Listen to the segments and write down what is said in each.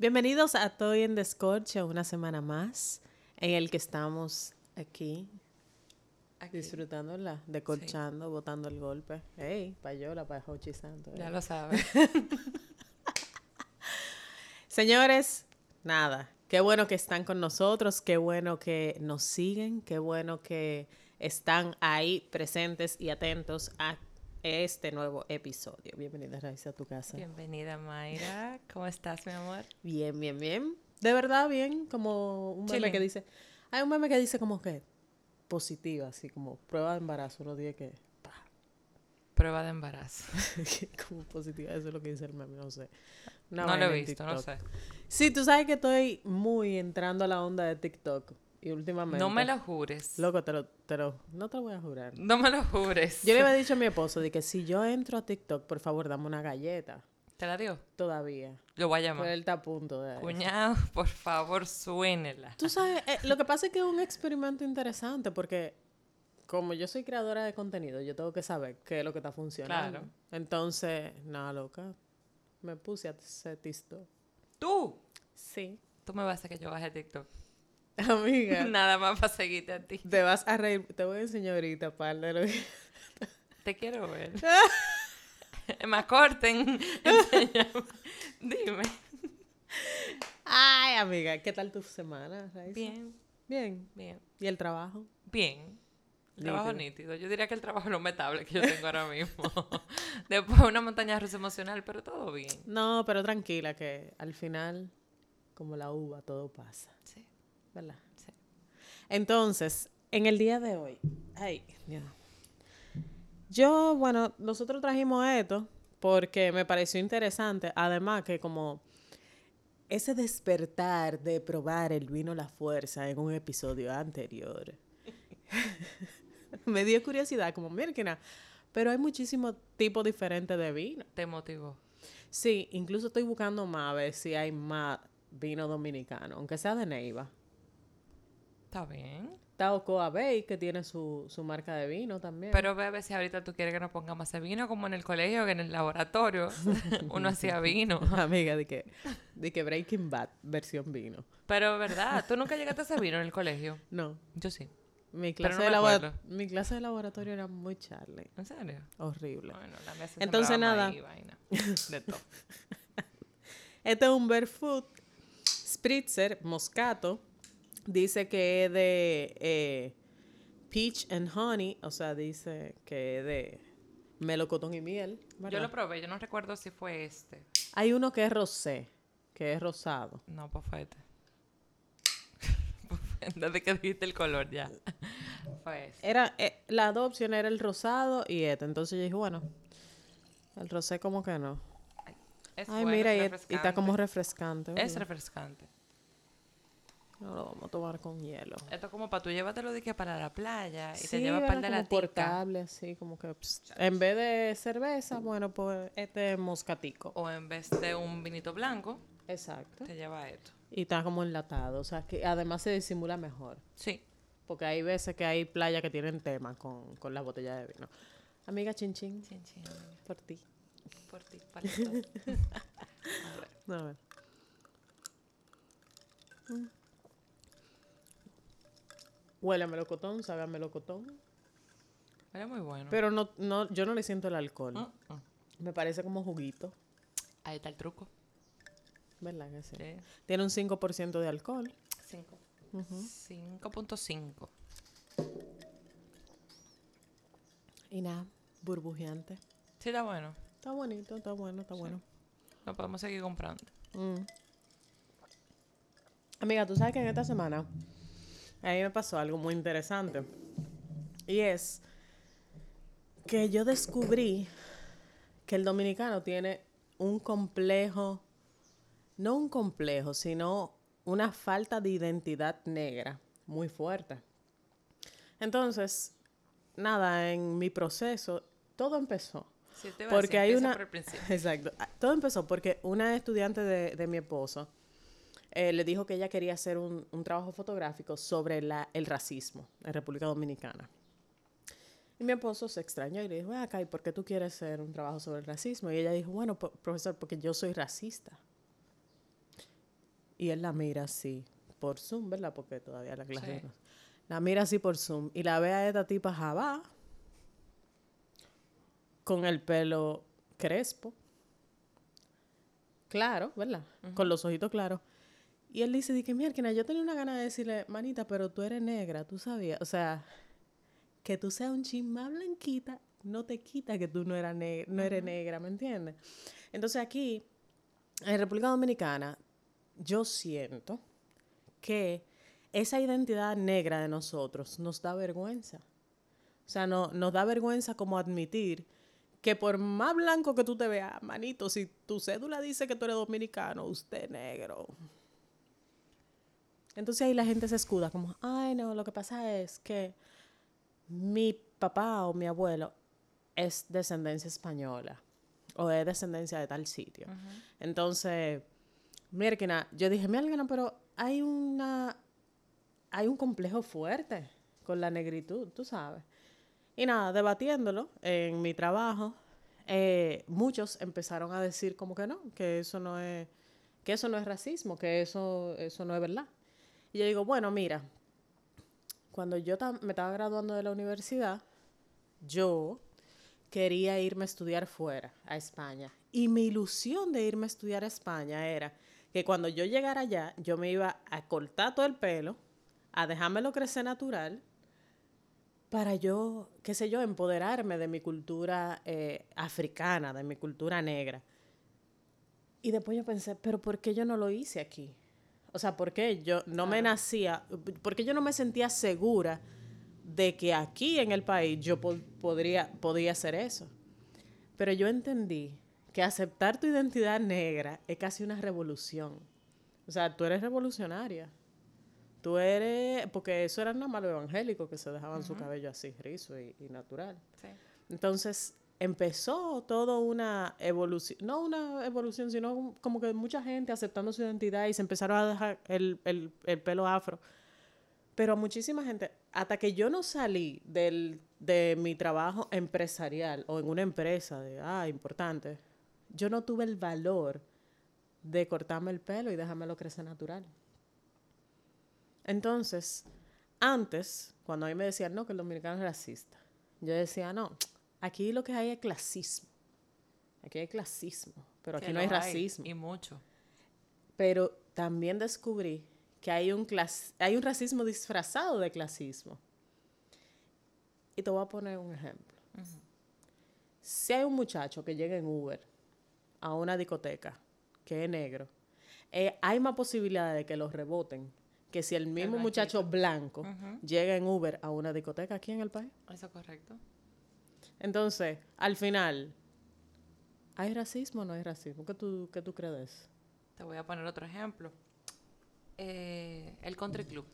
Bienvenidos a Toy en Descorche, una semana más en el que estamos aquí, Aquí. disfrutándola, decorchando, botando el golpe. ¡Ey! Payola, para Hochi Santo. Ya eh. lo sabes. Señores, nada. Qué bueno que están con nosotros, qué bueno que nos siguen, qué bueno que están ahí presentes y atentos a este nuevo episodio. Bienvenida, Raiza, a tu casa. Bienvenida, Mayra. ¿Cómo estás, mi amor? Bien, bien, bien. De verdad, bien. Como un meme que dice. Hay un meme que dice como que positiva, así como prueba de embarazo. Uno dice que. pa, Prueba de embarazo. como positiva. Eso es lo que dice el meme, no sé. Una no lo he visto, no sé. Sí, tú sabes que estoy muy entrando a la onda de TikTok. Y últimamente. No me lo jures. Loco, te lo, te lo- No te lo voy a jurar. No me lo jures. Yo le había dicho a mi esposo de que si yo entro a TikTok, por favor, dame una galleta. ¿Te la dio? Todavía. Lo voy a Pero llamar. él está a punto de. Cuñado, por favor, suénela. Tú sabes, eh, lo que pasa es que es un experimento interesante porque como yo soy creadora de contenido, yo tengo que saber qué es lo que está funcionando. Claro. Entonces, nada, loca, me puse a hacer TikTok. Tú. Sí. Tú me vas a hacer que yo baje TikTok. Amiga, Nada más para seguirte a ti. te vas a reír. Te voy a enseñar ahorita, par de lo que- Te quiero ver. me corten. Enséñame. Dime. Ay, amiga, ¿qué tal tu semana? Bien, Bien. bien, ¿Y el trabajo? bien. El trabajo Nítido. nítido. Yo diría que el trabajo es lo metable que yo tengo ahora mismo. Después una montaña rusa emocional, pero todo bien. No, pero tranquila, que al final, como la uva, todo pasa. Sí. ¿Verdad? Sí. Entonces, en el día de hoy, ay, Dios. Yo, bueno, nosotros trajimos esto porque me pareció interesante, además que como ese despertar de probar el vino La Fuerza en un episodio anterior, me dio curiosidad, como, mira, pero hay muchísimos tipos diferentes de vino. Te motivó. Sí, incluso estoy buscando más a ver si hay más vino dominicano, aunque sea de Neiva. Está bien. Está Ocoa Bay, que tiene su, su marca de vino también. Pero ve a ver si ahorita tú quieres que nos pongamos hacer vino como en el colegio, que en el laboratorio uno hacía vino. Amiga, de que, de que Breaking Bad, versión vino. Pero verdad, tú nunca llegaste a hacer vino en el colegio. No, Yo sí. mi clase, no de labora- mi clase de laboratorio era muy Charlie. ¿En serio? Horrible. Bueno, la mesa Entonces, nada. y vaina. De todo. Este es un Barefoot Spritzer Moscato. Dice que es de eh, Peach and Honey. O sea, dice que es de melocotón y miel. Yo lo probé, yo no recuerdo si fue este. Hay uno que es rosé, que es rosado. No, pues fue este. Desde que dijiste el color ya. Fue este. Era, eh, las dos opciones era el rosado y este. Entonces yo dije, bueno, el rosé como que no. Es Ay, mira, y, y está como refrescante. Es refrescante. No lo vamos a tomar con hielo. Esto es como para tú llévatelo de que para la playa y te Sí, llevas par ¿verdad? de como la portable, así como que pss, en vez de cerveza, bueno, pues este es moscatico. O en vez de un vinito blanco, Exacto. te lleva esto. Y está como enlatado, o sea, que además se disimula mejor. Sí. Porque hay veces que hay playas que tienen tema con, con la botella de vino. Amiga Chin Chin, Chin, chin, amiga. por ti. Por ti, para. A ver. A ver. Mm. Huele a melocotón, sabe a melocotón. Era muy bueno. Pero no, no, yo no le siento el alcohol. Mm. Me parece como juguito. Ahí está el truco. ¿Verdad que sí? Sí. Tiene un 5% de alcohol. 5. 5.5. Y nada, burbujeante. Sí, está bueno. Está bonito, está bueno, está bueno. Lo podemos seguir comprando. Mm. Amiga, tú sabes que en esta semana a mí me pasó algo muy interesante. Y es que yo descubrí que el dominicano tiene un complejo, no un complejo, sino una falta de identidad negra muy fuerte. Entonces, nada, en mi proceso, todo empezó Sí, te porque decir, hay una... por el principio. Exacto. Todo empezó porque una estudiante de, de mi esposo eh, le dijo que ella quería hacer un, un trabajo fotográfico sobre la, el racismo en República Dominicana. Y mi esposo se extrañó y le dijo, "Ven acá, ¿y por qué tú quieres hacer un trabajo sobre el racismo? Y ella dijo, bueno, profesor, porque yo soy racista. y él la mira así, por Zoom, ¿verdad? Porque todavía la clase no- La mira así por Zoom y la ve a esta tipa jabá, con el pelo crespo, claro, ¿verdad? Con los ojitos claros. Y él dice, di que mierda, yo tenía una gana de decirle, manita, pero tú eres negra, tú sabías. O sea, que tú seas un chin más blanquita no te quita que tú no, eras ne- no eres negra, ¿me entiendes? Entonces aquí, en República Dominicana, yo siento que esa identidad negra de nosotros nos da vergüenza. O sea, no, nos da vergüenza como admitir que por más blanco que tú te veas, manito, si tu cédula dice que tú eres dominicano, usted es negro. Entonces ahí la gente se escuda como, ay no, lo que pasa es que mi papá o mi abuelo es descendencia española o es descendencia de tal sitio. Entonces, Mierkina, yo dije, Mierkina, pero hay una, hay un complejo fuerte con la negritud, tú sabes. Y nada, debatiéndolo en mi trabajo, eh, muchos empezaron a decir como que no, que eso no es, que eso no es racismo, que eso, eso no es verdad. Y yo digo, bueno, mira, cuando yo me estaba graduando de la universidad, yo quería irme a estudiar fuera, a España. Y mi ilusión de irme a estudiar a España era que cuando yo llegara allá, yo me iba a cortar todo el pelo, a dejármelo crecer natural, para yo, qué sé yo, empoderarme de mi cultura eh, africana, de mi cultura negra. Y después yo pensé, pero ¿por qué yo no lo hice aquí? O sea, ¿por qué yo no me nacía, por qué yo no me sentía segura de que aquí en el país yo po- podría, podía hacer eso? Pero yo entendí que aceptar tu identidad negra es casi una revolución. O sea, tú eres revolucionaria. Tú eres, porque eso eran nada más los evangélicos que se dejaban su cabello así, rizo y, y natural. Sí. Entonces empezó toda una evolución, no una evolución, sino como que mucha gente aceptando su identidad y se empezaron a dejar el, el- el pelo afro. Pero muchísima gente, hasta que yo no salí del, de mi trabajo empresarial o en una empresa de, ah, importante, yo no tuve el valor de cortarme el pelo y dejármelo crecer natural. Entonces, antes, cuando a mí me decían, no, que el dominicano es racista, yo decía, no, aquí lo que hay es clasismo. Aquí hay clasismo, pero aquí no hay racismo. Y mucho. Pero también descubrí que hay un, clas- hay un racismo disfrazado de clasismo. Y te voy a poner un ejemplo. Si hay un muchacho que llega en Uber a una discoteca que es negro, eh, hay más posibilidades de que los reboten que si el mismo muchacho blanco llega en Uber a una discoteca aquí en el país. Eso es correcto. Entonces, al final, ¿hay racismo o no hay racismo? ¿Qué tú, qué tú crees? Te voy a poner otro ejemplo. Eh, el country club.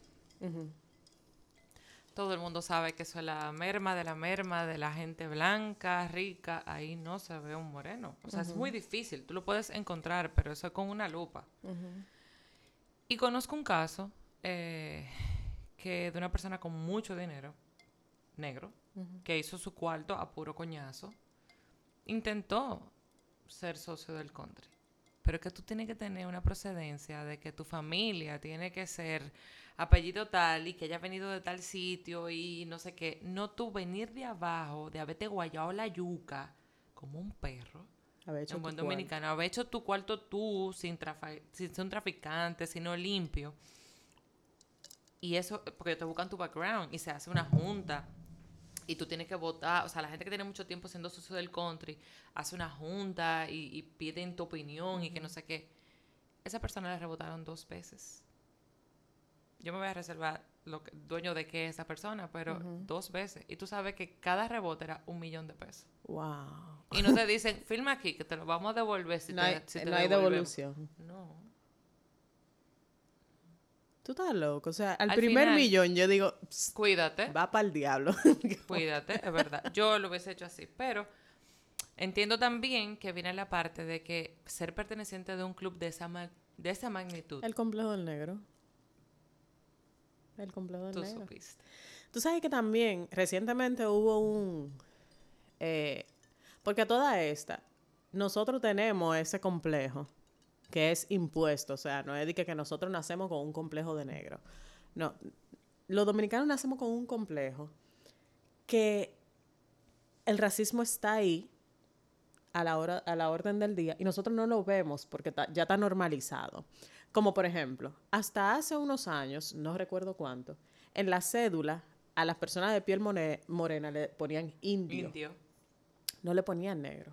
Todo el mundo sabe que eso es la merma de la merma de la gente blanca, rica. Ahí no se ve un moreno. O sea, es muy difícil. Tú lo puedes encontrar, pero eso es con una lupa. Y conozco un caso eh, que de una persona con mucho dinero, negro, que hizo su cuarto a puro coñazo, intentó ser socio del country. Pero es que tú tienes que tener una procedencia de que tu familia tiene que ser apellido tal y que haya venido de tal sitio y no sé qué. No tú venir de abajo, de haberte guayado la yuca como un perro. Haber hecho En buen dominicano, haber hecho tu cuarto tú, sin, sin ser un traficante, sino limpio. Y eso, porque te buscan tu background y se hace una junta. Y tú tienes que votar, o sea, la gente que tiene mucho tiempo siendo socio del country, hace una junta y, y piden tu opinión y que no sé qué. Esa persona le rebotaron dos veces. Yo me voy a reservar lo que, dueño de qué es esa persona, pero dos veces. Y tú sabes que cada rebote era un millón de pesos. Wow. Y no te dicen, firma aquí, que te lo vamos a devolver si no te, hay, si te no hay devolvemos". devolución. No. Tú estás loco. O sea, al, Al primer final- millón yo digo, "Psst, Cuídate, va para el diablo. cuídate, es verdad. Yo lo hubiese hecho así, pero entiendo también que viene la parte de que ser perteneciente de un club de esa, ma- de esa magnitud, el complejo del negro. El complejo del tú negro. supiste. Tú sabes que también recientemente hubo un... eh, porque a toda esta, nosotros tenemos ese complejo que es impuesto, o sea, no es de que, que nosotros nacemos con un complejo de negro. No, los dominicanos nacemos con un complejo que el racismo está ahí a la, hora, a la orden del día y nosotros no lo vemos porque ya está normalizado. Como por ejemplo, hasta hace unos años, no recuerdo cuánto, en la cédula a las personas de piel morena le ponían indio. Indio. No le ponían negro.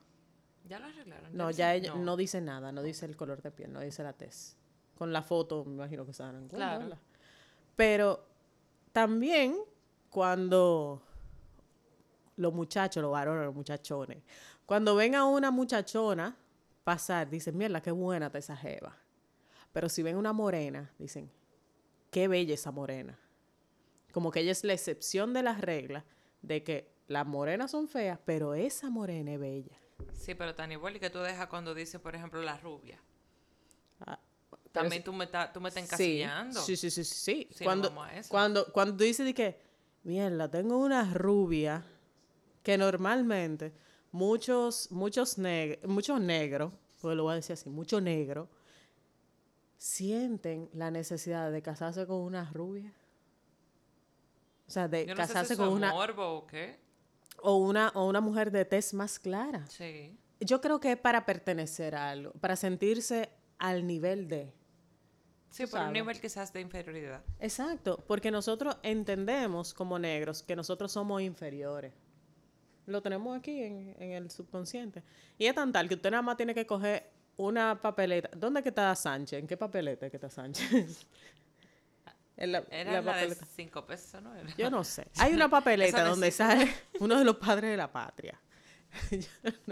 Ya lo arreglaron. No, ya ella, no. dice nada, no dice el color de piel, no dice la tez. Con la foto, me imagino que se dan Claro. Pero también cuando los muchachos, los varones, los muchachones, cuando ven a una muchachona pasar, dicen, mierda, qué buena está esa jeva. Pero si ven una morena, dicen, qué bella esa morena. Como que ella es la excepción de las reglas de que las morenas son feas, pero esa morena es bella. Sí, pero tan igual y que tú dejas cuando dice, por ejemplo, la rubia. Ah, También tú, me tú me estás encasillando. Sí, sí, sí, sí. sí. cuando, cuando, cuando tú dices de que, mierda, tengo una rubia que normalmente muchos, muchos, muchos negros, pues lo voy a decir así, muchos negros, sienten la necesidad de casarse con una rubia. O sea, de casarse con una. Morbo, o qué? O una, o una mujer de tez más clara. Sí. Yo creo que es para pertenecer a algo, para sentirse al nivel de. Sí, por un nivel quizás de inferioridad. Exacto, porque nosotros entendemos como negros que nosotros somos inferiores. Lo tenemos aquí en, en el subconsciente. Y es tan tal que usted nada más tiene que coger una papeleta. ¿Dónde que está Sánchez? ¿En qué papeleta que está Sánchez? la, Era la, de cinco pesos, ¿no? Yo no sé. Hay una papeleta donde sale uno de los padres de la patria.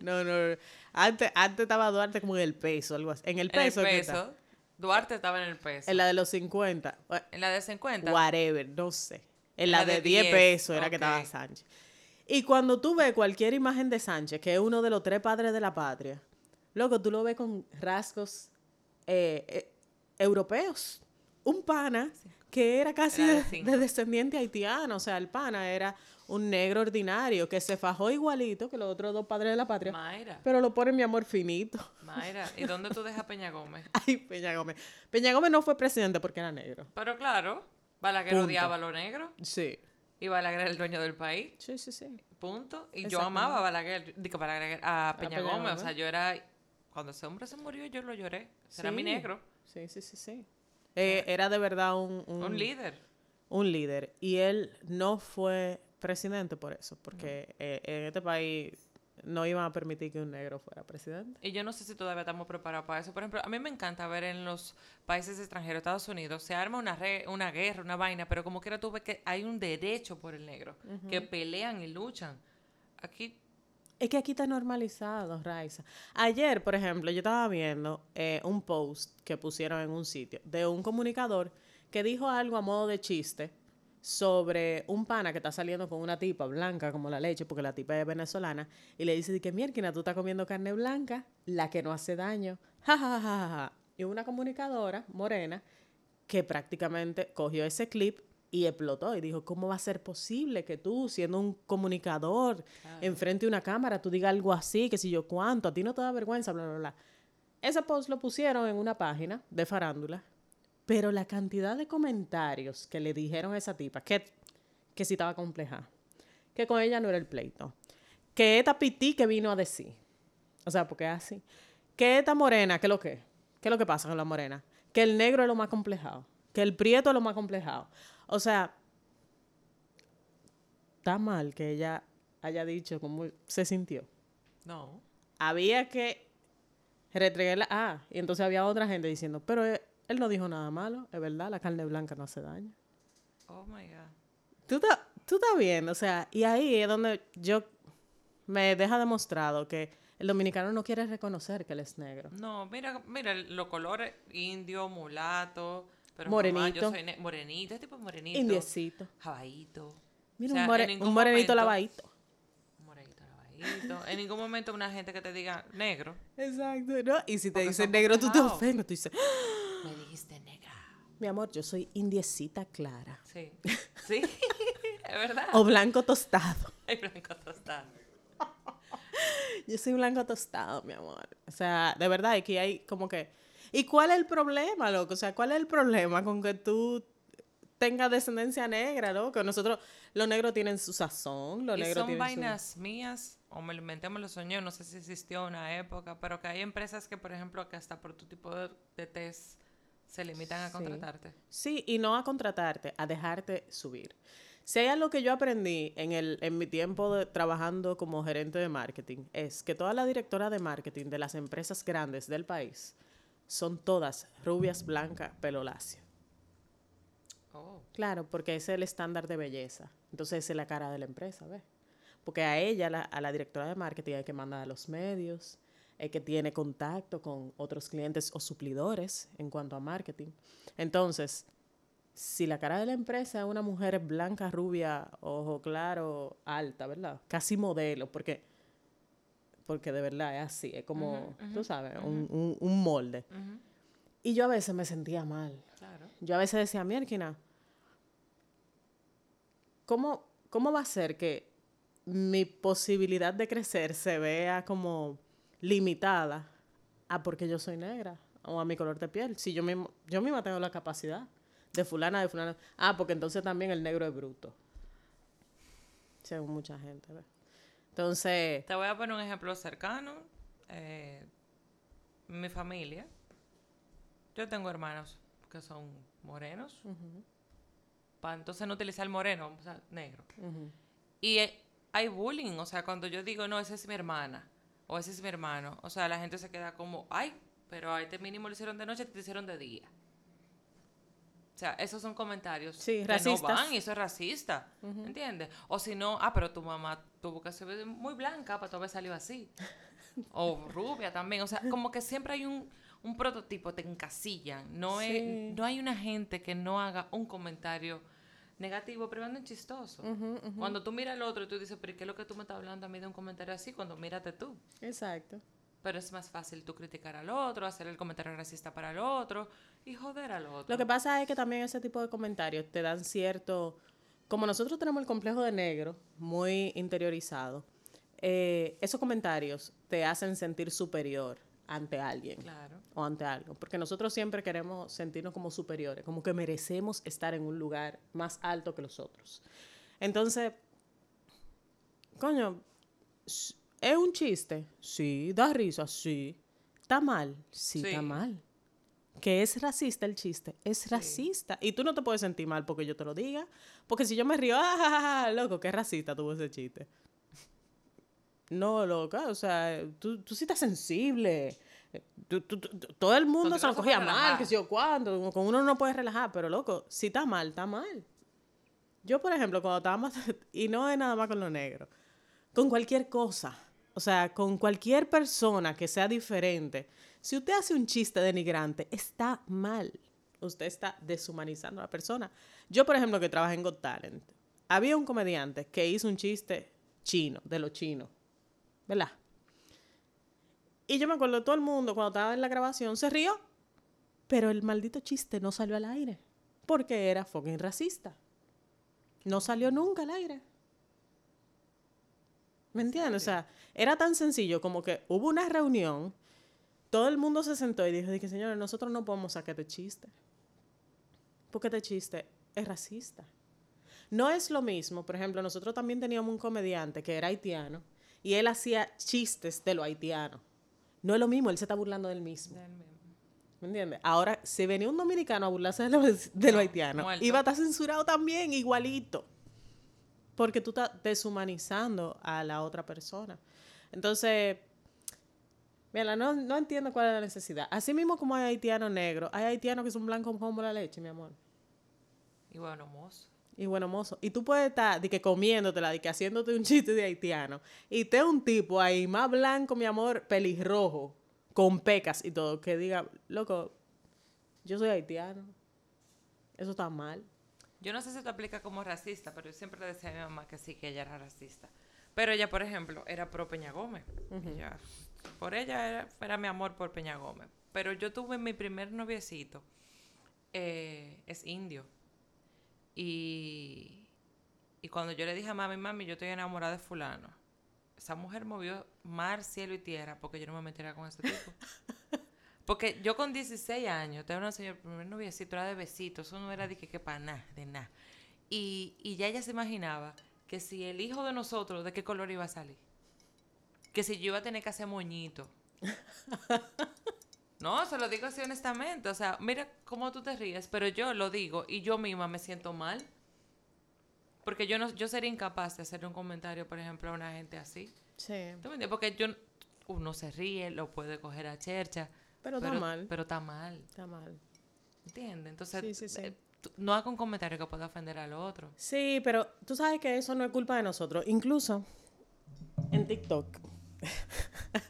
no, no, Antes, antes estaba Duarte como en el peso, algo así. En el peso. En el peso. Duarte estaba en el peso. En la de los 50. En la de 50. Whatever, no sé. En, la, de, 10 pesos era que estaba Sánchez. Y cuando tú ves cualquier imagen de Sánchez, que es uno de los tres padres de la patria, loco, tú lo ves con rasgos eh, eh, europeos un pana que era casi de, descendiente haitiano. O sea, el pana era un negro ordinario que se fajó igualito que los otros dos padres de la patria. Mayra. Pero lo pone mi amor finito. Mayra, ¿y dónde tú dejas Peña Gómez? Ay, Peña Gómez. Peña Gómez no fue presidente porque era negro. Pero claro, Balaguer odiaba a lo negro. Sí. Y Balaguer era el dueño del país. Sí, sí, sí. Punto. Y yo amaba a Balaguer, digo, Balaguer, a Peña, Gómez. O sea, yo era. Cuando ese hombre se murió, yo lo lloré. Era mi negro. Sí, sí, sí, sí. Eh, era de verdad un, un, líder. Un líder. Y él no fue presidente por eso, porque eh, en este país no iban a permitir que un negro fuera presidente. Y yo no sé si todavía estamos preparados para eso. Por ejemplo, a mí me encanta ver en los países extranjeros, Estados Unidos, se arma una, una guerra, una vaina, pero como quiera tú ves que hay un derecho por el negro, que pelean y luchan. Aquí es que aquí está normalizado, Raiza. Ayer, por ejemplo, yo estaba viendo eh, un post que pusieron en un sitio de un comunicador que dijo algo a modo de chiste sobre un pana que está saliendo con una tipa blanca como la leche, porque la tipa es venezolana, y le dice que mierda, tú estás comiendo carne blanca, la que no hace daño. Ja. Y una comunicadora morena que prácticamente cogió ese clip y explotó y dijo, ¿cómo va a ser posible que tú, siendo un comunicador, enfrente de una cámara, tú digas algo así, que si yo cuánto, a ti no te da vergüenza, bla, bla, bla. Ese post lo pusieron en una página de farándula, pero la cantidad de comentarios que le dijeron a esa tipa, que, que si estaba compleja, que con ella no era el pleito, que esta pití que vino a decir, o sea, porque es así, que esta morena, ¿qué es lo que? ¿Qué es lo que pasa con la morena? Que el negro es lo más complejado, que el prieto es lo más complejado. O sea, está mal que ella haya dicho cómo se sintió. No. Había que retregarla. Ah, y entonces había otra gente diciendo, pero él, no dijo nada malo, es verdad, la carne blanca no hace daño. Oh my God. Tú estás, tú viendo, o sea, y ahí es donde yo me deja demostrado que el dominicano no quiere reconocer que él es negro. No, mira, mira, los colores indio, mulato, morenito. yo soy morenito, este tipo morenito. Indiecito. Jabadito. Mira, un, morenito lavadito. Un morenito lavadito. en ningún momento una gente que te diga negro. Exacto, ¿no? Y si te dicen negro, tú te ofendes. Tú dices, me dijiste negra. Mi amor, yo soy indiecita clara. Sí. Sí, es verdad. O blanco tostado. El blanco tostado. Yo soy blanco tostado, mi amor. O sea, de verdad, aquí hay como que... ¿Y cuál es el problema, loco? O sea, ¿cuál es el problema con que tú tengas descendencia negra, loco? Nosotros, los negros tienen su sazón, los y negros son tienen su- vainas mías, o me lo inventé, me lo soñé, no sé si existió una época, pero que hay empresas que, por ejemplo, que hasta por tu tipo de, de test se limitan a Sí. contratarte. Sí, y no a contratarte, a dejarte subir. Si hay algo que yo aprendí en, el, en mi tiempo de, trabajando como gerente de marketing, es que todas las directoras de marketing de las empresas grandes del país son todas rubias, blancas, pelo lacio. Oh. Claro, porque ese es el estándar de belleza. Entonces esa es la cara de la empresa, ¿ves? Porque a ella, la- a la directora de marketing, hay que mandar a los medios, es que tiene contacto con otros clientes o suplidores en cuanto a marketing. Entonces, si la cara de la empresa es una mujer blanca, rubia, ojo claro, alta, ¿verdad? Casi modelo, porque, porque de verdad es así, es como, tú sabes, un, un- un molde. Y yo a veces me sentía mal. Claro. Yo a veces decía, Mierkina, ¿cómo, ¿cómo va a ser que mi posibilidad de crecer se vea como limitada a porque yo soy negra o a mi color de piel? Si yo mismo, yo misma tengo la capacidad de fulana, de fulana. Ah, porque entonces también el negro es bruto. Según mucha gente. ¿ves? Entonces, Te voy a poner un ejemplo cercano. Eh, mi familia. Yo tengo hermanos que son morenos. Para entonces no utilizar el moreno, o sea, negro. Y eh, hay bullying, o sea, cuando yo digo, no, esa es mi hermana, o ese es mi hermano, o sea, la gente se queda como, ay, pero a este mínimo lo hicieron de noche, te hicieron de día. O sea, esos son comentarios Sí, que racistas. no van y eso es racista, ¿entiendes? O si no, ah, pero tu mamá tuvo que ser muy blanca para tu haber salido así. o rubia también, o sea, como que siempre hay un, un prototipo, te encasillan. No, Sí. es, no hay una gente que no haga un comentario negativo, pero ando chistoso. Cuando tú miras al otro y tú dices, pero ¿y ¿qué es lo que tú me estás hablando a mí de un comentario así? Cuando mírate tú. Exacto. Pero es más fácil tú criticar al otro, hacer el comentario racista para el otro y joder al otro. Lo que pasa es que también ese tipo de comentarios te dan cierto... Como nosotros tenemos el complejo de negro muy interiorizado, eh, esos comentarios te hacen sentir superior ante alguien Claro. o ante algo. Porque nosotros siempre queremos sentirnos como superiores, como que merecemos estar en un lugar más alto que los otros. Entonces, coño, ¿es un chiste? Sí. ¿Da risa? Sí. ¿Está mal? Sí, Sí. está mal. ¿Que es racista el chiste? Es racista. Y tú no te puedes sentir mal porque yo te lo diga. Porque si yo me río, ¡ah, ja, ja, ja! loco, qué racista tuvo ese chiste. No, loca, o sea, tú, tú sí estás sensible. Tú- tú- todo el mundo se lo cogía mal, relajar. que si yo cuándo. Con uno no puedes relajar, pero loco, si está mal, está mal. Yo, por ejemplo, cuando estábamos, y no es nada más con lo negro, con cualquier cosa, o sea, con cualquier persona que sea diferente, si usted hace un chiste denigrante, está mal. Usted está deshumanizando a la persona. Yo, por ejemplo, que trabajé en Got Talent, había un comediante que hizo un chiste chino, de los chinos, ¿verdad? Y yo me acuerdo, todo el mundo cuando estaba en la grabación se rió, pero el maldito chiste no salió al aire, porque era fucking racista. No salió nunca al aire. ¿Me entiendes? O sea, era tan sencillo como que hubo una reunión, todo el mundo se sentó y dijo, dije, señores, nosotros no podemos sacar este chiste. Porque este chiste es racista. No es lo mismo, por ejemplo, nosotros también teníamos un comediante que era haitiano y él hacía chistes de lo haitiano. No es lo mismo, él se está burlando del mismo. Del mismo. ¿Me entiendes? Ahora, si venía un dominicano a burlarse de lo, de lo No, haitiano, muerto. iba a estar censurado también, igualito. Porque tú estás deshumanizando a la otra persona. Entonces, mira, no, no entiendo cuál es la necesidad. Así mismo como hay haitianos negros, hay haitianos que son blancos como la leche, mi amor. Y bueno, mozo. Y bueno, mozo. Y tú puedes estar de que comiéndotela, de que haciéndote un chiste de haitiano. Y te un tipo ahí más blanco, mi amor, pelirrojo, con pecas y todo, que diga, loco, yo soy haitiano. Eso está mal. Yo no sé si te aplica como racista, pero yo siempre le decía a mi mamá que sí, que ella era racista. Pero ella, por ejemplo, era pro Peña Gómez. Ella- por ella era, era mi amor por Peña Gómez. Pero yo tuve mi primer noviecito, eh, es indio. Y, y cuando yo le dije a mami, mami, yo estoy enamorada de fulano. esa mujer movió mar, cielo y tierra porque yo no me metiera con ese tipo. Porque yo con 16 años, te una señora, el primer noviecito era de besitos, eso no era de que, que para nada, de nada. Y, y ya ella se imaginaba que si el hijo de nosotros, ¿de qué color iba a salir? Que si yo iba a tener que hacer moñito. No, se lo digo así honestamente. O sea, mira cómo tú te ríes, pero yo lo digo y yo misma me siento mal. Porque yo no, yo sería incapaz de hacer un comentario, por ejemplo, a una gente así. Sí. ¿Tú me entiendes? Porque yo, uno se ríe, lo puede coger a chercha. Pero está mal. Pero está mal. Está mal. ¿Entiendes? Entonces, Sí, sí, sí. eh, no haga un comentario que pueda ofender al otro. Sí, pero tú sabes que eso no es culpa de nosotros. Incluso en TikTok.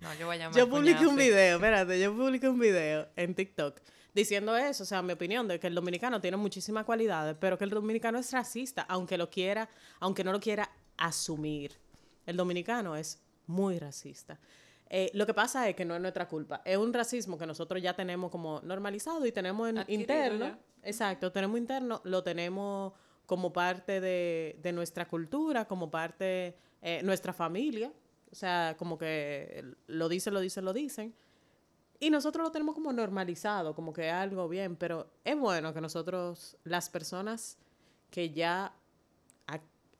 No, yo voy a llamar Yo publiqué un video, espérate, yo publiqué un video en TikTok diciendo eso, o sea, mi opinión de que el dominicano tiene muchísimas cualidades, pero que el dominicano es racista, aunque lo quiera, aunque no lo quiera asumir. El dominicano es muy racista. Eh, lo que pasa es que no es nuestra culpa, es un racismo que nosotros ya tenemos como normalizado y tenemos en Adquirido interno. Exacto, tenemos interno, lo tenemos como parte de, de nuestra cultura, como parte eh, nuestra familia. O sea, como que lo dicen, lo dicen, lo dicen. Y nosotros lo tenemos como normalizado, como que algo bien, pero es bueno que nosotros, las personas que ya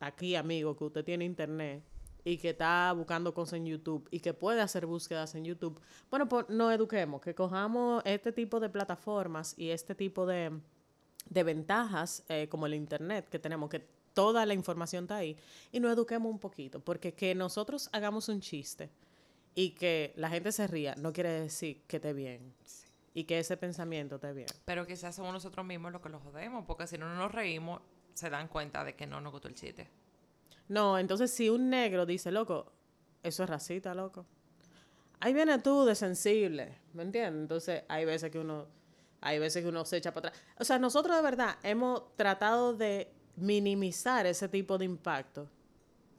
aquí, amigo, que usted tiene internet y que está buscando cosas en YouTube y que puede hacer búsquedas en YouTube, bueno, pues nos eduquemos, que cojamos este tipo de plataformas y este tipo de, de ventajas eh, como el internet que tenemos, que toda la información está ahí, y nos eduquemos un poquito, porque que nosotros hagamos un chiste y que la gente se ría no quiere decir que esté bien y que ese pensamiento esté bien. Pero quizás somos nosotros mismos los que los jodemos, porque si no nos reímos, se dan cuenta de que no nos gustó el chiste. No, entonces si un negro dice, loco, eso es racista, loco. Ahí viene tú de sensible, ¿me entiendes? Entonces hay veces que uno, hay veces que uno se echa para atrás. O sea, nosotros de verdad hemos tratado de minimizar ese tipo de impacto.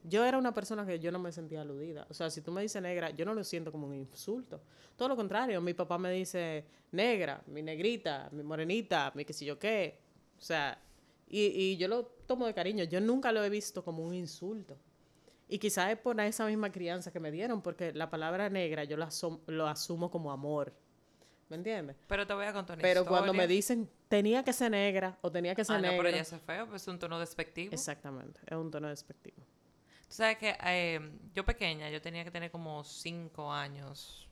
Yo era una persona que yo no me sentía aludida. O sea, si tú me dices negra, yo no lo siento como un insulto. Todo lo contrario, mi papá me dice negra, mi negrita, mi morenita, mi qué sé yo qué. O sea, y, y yo lo tomo de cariño. Yo nunca lo he visto como un insulto. Y quizás es por esa misma crianza que me dieron, porque la palabra negra yo la asom- lo asumo como amor. ¿Me entiendes? Pero te voy a contar una Pero cuando me dicen tenía que ser negra o tenía que ser Ah, no, negro. pero ya es feo, pues es un tono despectivo. Exactamente, es un tono despectivo. Tú sabes que eh, yo pequeña, yo tenía que tener como cinco años.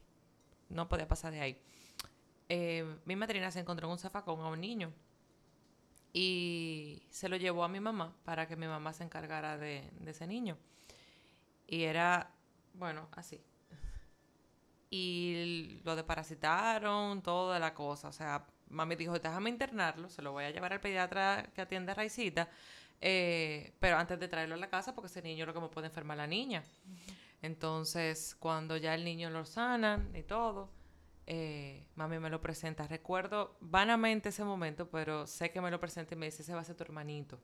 No podía pasar de ahí. Eh, mi madrina se encontró en un zafacón a un niño. Y se lo llevó a mi mamá para que mi mamá se encargara de, de ese niño. Y era, bueno, así. Y lo deparasitaron, toda la cosa. O sea, mami dijo, déjame internarlo, se lo voy a llevar al pediatra que atiende a Raicita. eh, pero antes de traerlo a la casa, porque ese niño lo que me puede enfermar la niña. Entonces, cuando ya el niño lo sanan y todo, eh, mami me lo presenta. Recuerdo vanamente ese momento, pero sé que me lo presenta y me dice, ese va a ser tu hermanito.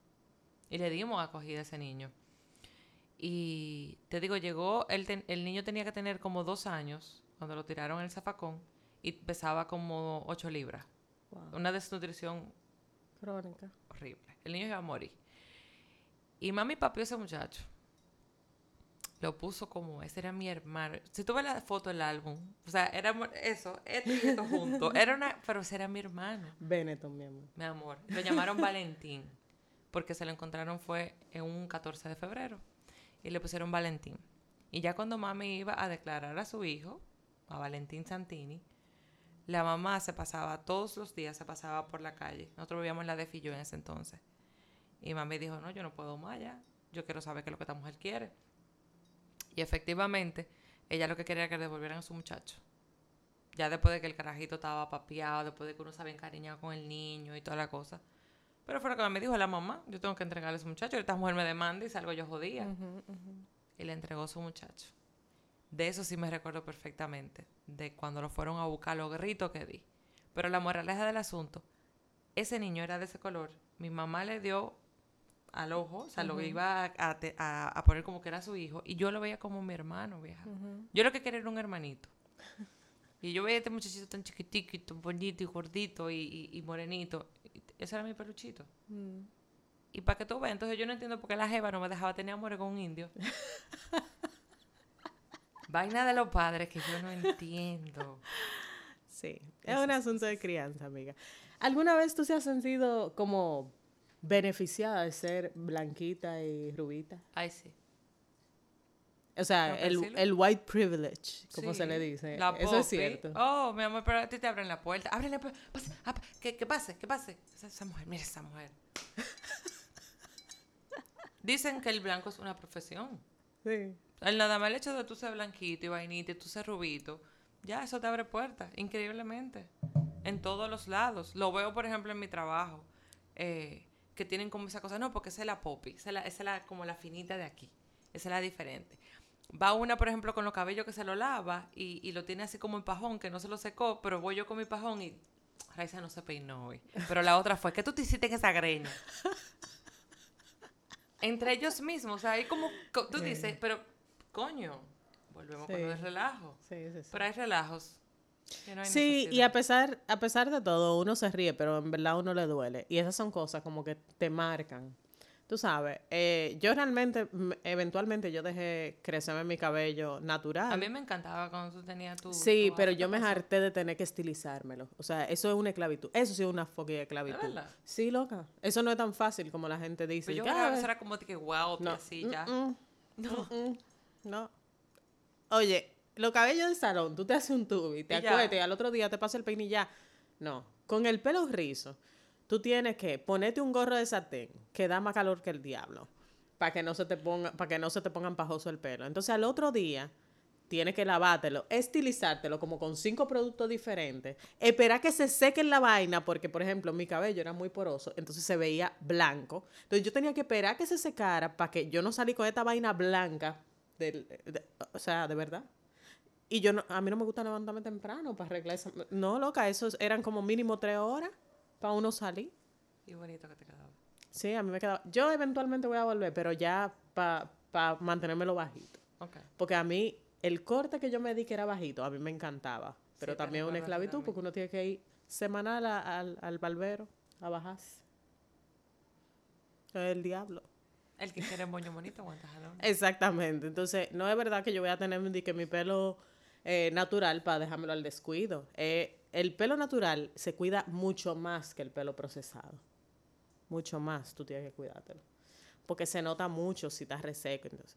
Y le dimos acogida a ese niño. Y te digo, llegó, el, ten- el niño tenía que tener como dos años cuando lo tiraron en el zafacón y pesaba como ocho libras. Wow. Una desnutrición Crónica. horrible. El niño iba a morir. Y mami papió a ese muchacho. Lo puso como, ese era mi hermano. Si tú ves la foto del álbum, o sea, era eso, esto y esto juntos. Era una, pero ese era mi hermano, Benetton, mi amor. mi amor. Lo llamaron Valentín, porque se lo encontraron fue en un 14 de febrero. Y le pusieron Valentín. Y ya cuando mami iba a declarar a su hijo, a Valentín Santini, la mamá se pasaba, todos los días se pasaba por la calle. Nosotros vivíamos en la de Fillo en ese entonces. Y mami dijo, no, yo no puedo más ya. Yo quiero saber qué es lo que esta mujer quiere. Y efectivamente, ella lo que quería era que le devolvieran a su muchacho. Ya después de que el carajito estaba papiado, después de que uno se había encariñado con el niño y toda la cosa. Pero fue lo que me dijo la mamá, yo tengo que entregarle a su muchacho. Esta mujer me demanda y salgo yo jodida. Y le entregó a su muchacho. De eso sí me recuerdo perfectamente. De cuando lo fueron a buscar, los gritos que di. Pero la moraleja del asunto, ese niño era de ese color. Mi mamá le dio al ojo, o sea, lo iba a, a a- poner como que era su hijo. Y yo lo veía como mi hermano, vieja. Yo lo que quería era un hermanito. Y yo veía a este muchachito tan chiquitico y tan bonito y gordito y, y- y morenito. Y ese era mi peluchito. Mm. Y para que tú veas, entonces yo no entiendo por qué la jeva no me dejaba tener amor con un indio. Vaina de los padres que yo no entiendo. Sí, es un asunto de crianza, amiga. ¿Alguna vez tú se has sentido como beneficiada de ser blanquita y rubita? Ay, sí. O sea, el, white privilege, como se le dice. Eso es cierto. Oh, mi amor, pero a ti te abren la puerta. Abren la puerta. Ah, que, que pase, que pase. Esa, mujer, mira esa mujer. Dicen que el blanco es una profesión. Sí. El nada más el hecho de tú ser blanquito y vainita y tú ser rubito, ya eso te abre puertas, increíblemente. En todos los lados. Lo veo, por ejemplo, en mi trabajo. Eh, que tienen como esa cosa, no, porque esa es la popi, esa es, la, esa es la, como la finita de aquí, esa es la diferente. Va una, por ejemplo, con los cabellos que se lo lava y, lo tiene así como en pajón, que no se lo secó, pero voy yo con mi pajón y Raiza no se peinó hoy. Pero la otra fue, ¿qué tú te hiciste en esa greña? Entre ellos mismos, o sea, hay como, tú dices, pero coño, volvemos con el relajo. Sí, sí, sí. Pero hay relajos. Sí, y a pesar, a pesar de todo, uno se ríe, pero en verdad uno le duele. Y esas son cosas como que te marcan. Tú sabes, eh, yo realmente, eventualmente yo dejé crecerme mi cabello natural. A mí me encantaba cuando tú tenías tu... Sí, pero yo me harté de tener que estilizármelo. O sea, eso es una esclavitud. Eso sí es una fucking esclavitud. Sí, loca. Eso no es tan fácil como la gente dice. Pero yo a veces era como que wow, no. así ya. no. no. Oye, los cabellos de salón, tú te haces un tubo y te acuestas y al otro día te pasa el peine y ya. No. Con el pelo rizo tú tienes que ponerte un gorro de satén que da más calor que el diablo para que no se te ponga para que no se te pongan pajoso el pelo. Entonces al otro día tienes que lavártelo, estilizártelo como con cinco productos diferentes, esperar que se seque la vaina porque por ejemplo mi cabello era muy poroso, entonces se veía blanco. Entonces yo tenía que esperar que se secara para que yo no salí con esta vaina blanca del, o sea, de verdad. Y yo no, a mí no me gusta levantarme temprano para arreglar eso. No, loca, esos eran como mínimo tres horas para uno salir. Y bonito que te quedaba. Sí, a mí me quedaba. Yo eventualmente voy a volver, pero ya para pa mantenérmelo bajito. Okay. Porque a mí, el corte que yo me di que era bajito, a mí me encantaba. Pero también es una esclavitud porque uno tiene que ir semanal al, al barbero a bajarse. El diablo. El que quiere moño bonito aguanta Exactamente. Entonces, no es verdad que yo voy a tener que mi pelo eh, natural para dejármelo al descuido. Eh, el pelo natural se cuida mucho más que el pelo procesado. Mucho más tú tienes que cuidártelo. Porque se nota mucho si estás reseco. Entonces.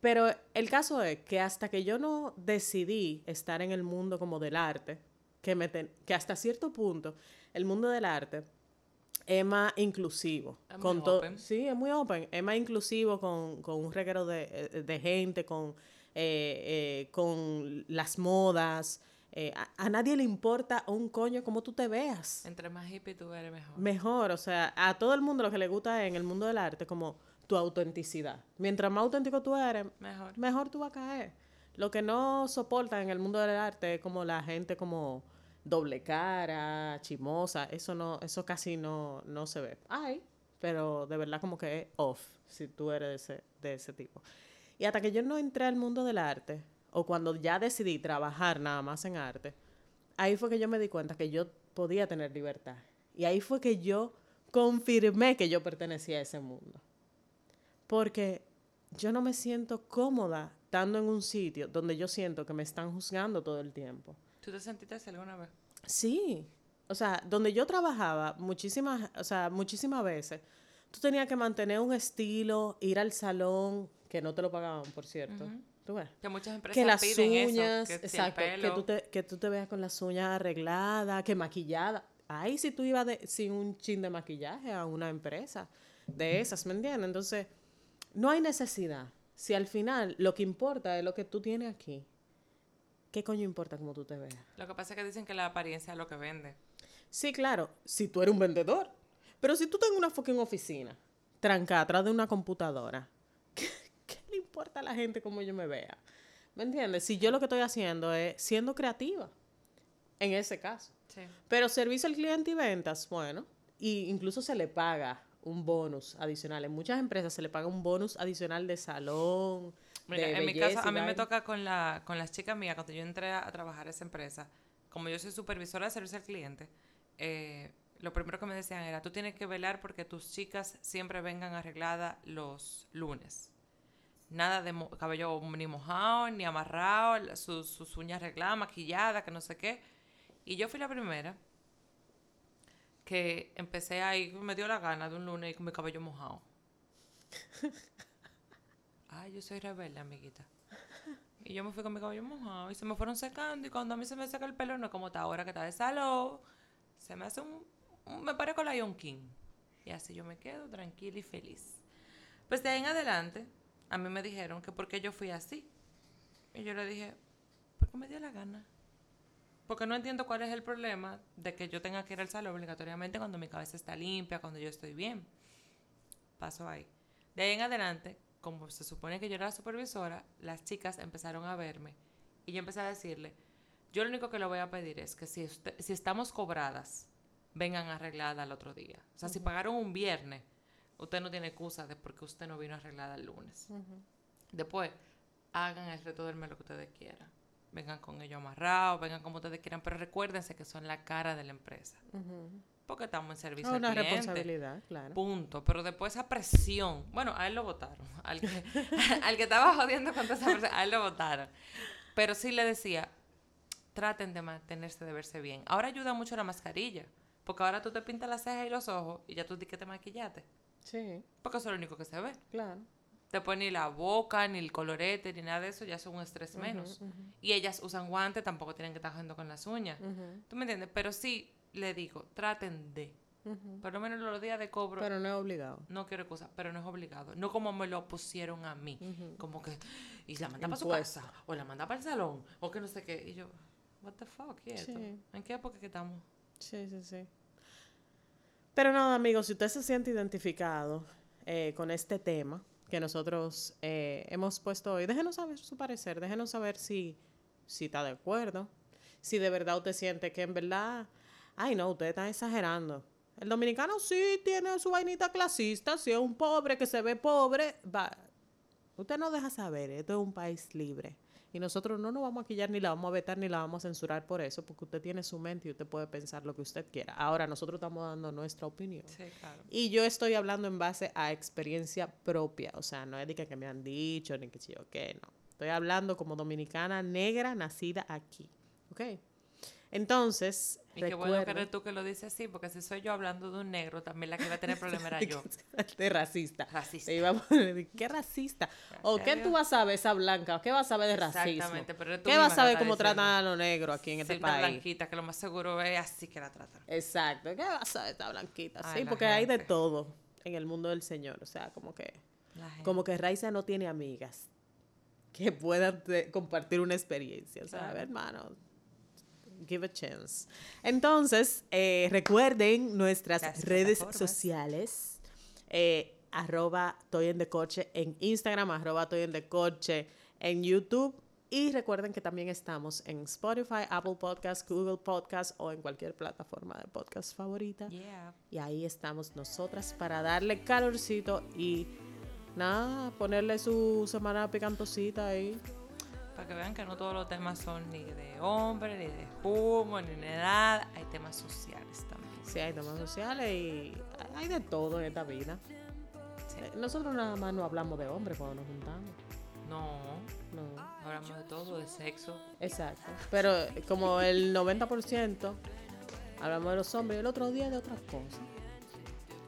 Pero el caso es que hasta que yo no decidí estar en el mundo como del arte, que, me que hasta cierto punto el mundo del arte es más inclusivo. Es con muy open. Sí, es muy open. Es más inclusivo con, un reguero de, de, gente, con, eh, eh, con las modas, eh, a, nadie le importa un coño cómo tú te veas. Entre más hippie tú eres, mejor. Mejor, o sea, a todo el mundo lo que le gusta en el mundo del arte como tu autenticidad. Mientras más auténtico tú eres, mejor, mejor tú vas a caer. Lo que no soporta en el mundo del arte es como la gente como doble cara, chimosa, eso no, eso casi no, no se ve. Ay, pero de verdad como que es off si tú eres de ese, de ese tipo. Y hasta que yo no entré al mundo del arte, o cuando ya decidí trabajar nada más en arte, ahí fue que yo me di cuenta que yo podía tener libertad. Y ahí fue que yo confirmé que yo pertenecía a ese mundo. Porque yo no me siento cómoda estando en un sitio donde yo siento que me están juzgando todo el tiempo. ¿Tú te sentiste así alguna vez? Sí. O sea, donde yo trabajaba muchísimas, o sea, muchísimas veces, tú tenías que mantener un estilo, ir al salón, que no te lo pagaban, por cierto. Que muchas empresas las piden uñas, eso, que exacto, que, tú te, que tú te veas con las uñas arregladas, que maquillada. Ay, si tú ibas sin un chin de maquillaje a una empresa de esas, ¿me entiendes? Entonces, no hay necesidad. Si al final lo que importa es lo que tú tienes aquí, ¿qué coño importa cómo tú te veas? Lo que pasa es que dicen que la apariencia es lo que vende. Sí, claro, si tú eres un vendedor. Pero si tú estás en una fucking oficina, trancada atrás de una computadora, importa a la gente cómo yo me vea. ¿Me entiendes? Si yo lo que estoy haciendo es siendo creativa, en ese caso. Pero servicio al cliente y ventas, bueno, y incluso se le paga un bonus adicional. En muchas empresas se le paga un bonus adicional de salón. Mira, en mi caso, a mí me toca con, la, con las chicas mías, cuando yo entré a, trabajar a esa empresa, como yo soy supervisora de servicio al cliente, eh, lo primero que me decían era, tú tienes que velar porque tus chicas siempre vengan arregladas los lunes. Nada de cabello ni mojado, ni amarrado, sus uñas arregladas, maquilladas, que no sé qué. Y yo fui la primera que empecé ahí, me dio la gana de un lunes con mi cabello mojado. Ay, yo soy rebelde, amiguita. Y yo me fui con mi cabello mojado y se me fueron secando. Y cuando a mí se me seca el pelo, no como está ahora que está de salón, se me hace un. me pare con Lion King. Y así yo me quedo tranquila y feliz. Pues de ahí en adelante, a mí me dijeron que porque yo fui así. Y yo le dije, porque me dio la gana. Porque no entiendo cuál es el problema de que yo tenga que ir al salón obligatoriamente cuando mi cabeza está limpia, cuando yo estoy bien. Paso ahí. De ahí en adelante, como se supone que yo era la supervisora, las chicas empezaron a verme y yo empecé a decirle, yo lo único que le voy a pedir es que si, si estamos cobradas, vengan arregladas el otro día. O sea, si pagaron un viernes, usted no tiene excusa de porque usted no vino arreglada el lunes. Después, hagan el resto del mes lo que ustedes quieran. Vengan con ellos amarrados, vengan como ustedes quieran, pero recuérdense que son la cara de la empresa porque estamos en servicio es una responsabilidad, claro. Punto. Pero después esa presión, bueno, a él lo votaron. Al que, al que estaba jodiendo con toda esa presión, a él lo votaron. Pero sí le decía, traten de mantenerse, de verse bien. Ahora ayuda mucho la mascarilla, porque ahora tú te pintas las cejas y los ojos y ya tú di que te maquillaste. Sí. Porque eso es lo único que se ve. Claro. Después ni la boca, ni el colorete, ni nada de eso, ya son un estrés menos. Y ellas usan guantes, tampoco tienen que estar haciendo con las uñas. ¿Tú me entiendes? Pero sí, le digo, traten de. Por lo menos los días de cobro. Pero no es obligado. No quiero cosas, pero no es obligado. No como me lo pusieron a mí. Como que, y la manda para su casa, o la manda para el salón, o que no sé qué. Y yo, what the fuck, ¿y esto? ¿En qué época que estamos? Sí, sí, sí. Pero nada, amigos, si usted se siente identificado eh, con este tema que nosotros eh, hemos puesto hoy, déjenos saber su parecer, déjenos saber si, si está de acuerdo, si de verdad usted siente que en verdad ay no, ustedes están exagerando. El dominicano sí tiene su vainita clasista, si es un pobre que se ve pobre, va. Usted no deja saber, esto es un país libre. Y nosotros no nos vamos a quillar, ni la vamos a vetar, ni la vamos a censurar por eso, porque usted tiene su mente y usted puede pensar lo que usted quiera. Ahora, nosotros estamos dando nuestra opinión. Sí, claro. Y yo estoy hablando en base a experiencia propia. O sea, no es de que me han dicho, ni que yo qué, no. Estoy hablando como dominicana negra nacida aquí. ¿Ok? Entonces, y qué bueno que eres tú que lo dices así, porque si soy yo hablando de un negro, también la que va a tener problema era yo. de racista. Racista. ¿Qué racista? ¿O qué tú vas a saber esa blanca? ¿Qué vas a saber de racismo? Exactamente, pero tú ¿Qué vas a saber cómo tratan a los negros aquí en este país? blanquita, que lo más seguro es así que la tratan. Exacto. ¿Qué vas a saber esta blanquita? sí, porque hay de todo en el mundo del Señor. O sea, como que... Como que Raiza no tiene amigas que puedan compartir una experiencia. O sea, hermano give a chance. Entonces, eh, recuerden nuestras redes sociales. Eh, arroba Toy en de Coche en Instagram, arroba Toy en de Coche en YouTube. Y recuerden que también estamos en Spotify, Apple Podcasts, Google Podcasts o en cualquier plataforma de podcast favorita. Y ahí estamos nosotras para darle calorcito y nada, ponerle su semana picantosita ahí para que vean que no todos los temas son ni de hombre, ni de humo, ni de nada. Hay temas sociales también. Sí, hay temas sociales y hay de todo en esta vida. Nosotros nada más no hablamos de hombres cuando nos juntamos. No, no. Hablamos de todo, de sexo. Exacto. Pero como el 90% hablamos de los hombres y el otro día de otras cosas.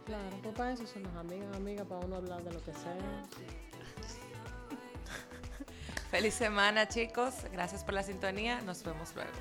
Claro, pues para eso somos amigas, amigas, para uno hablar de lo que sea. Feliz semana, chicos. Gracias por la sintonía. Nos vemos luego.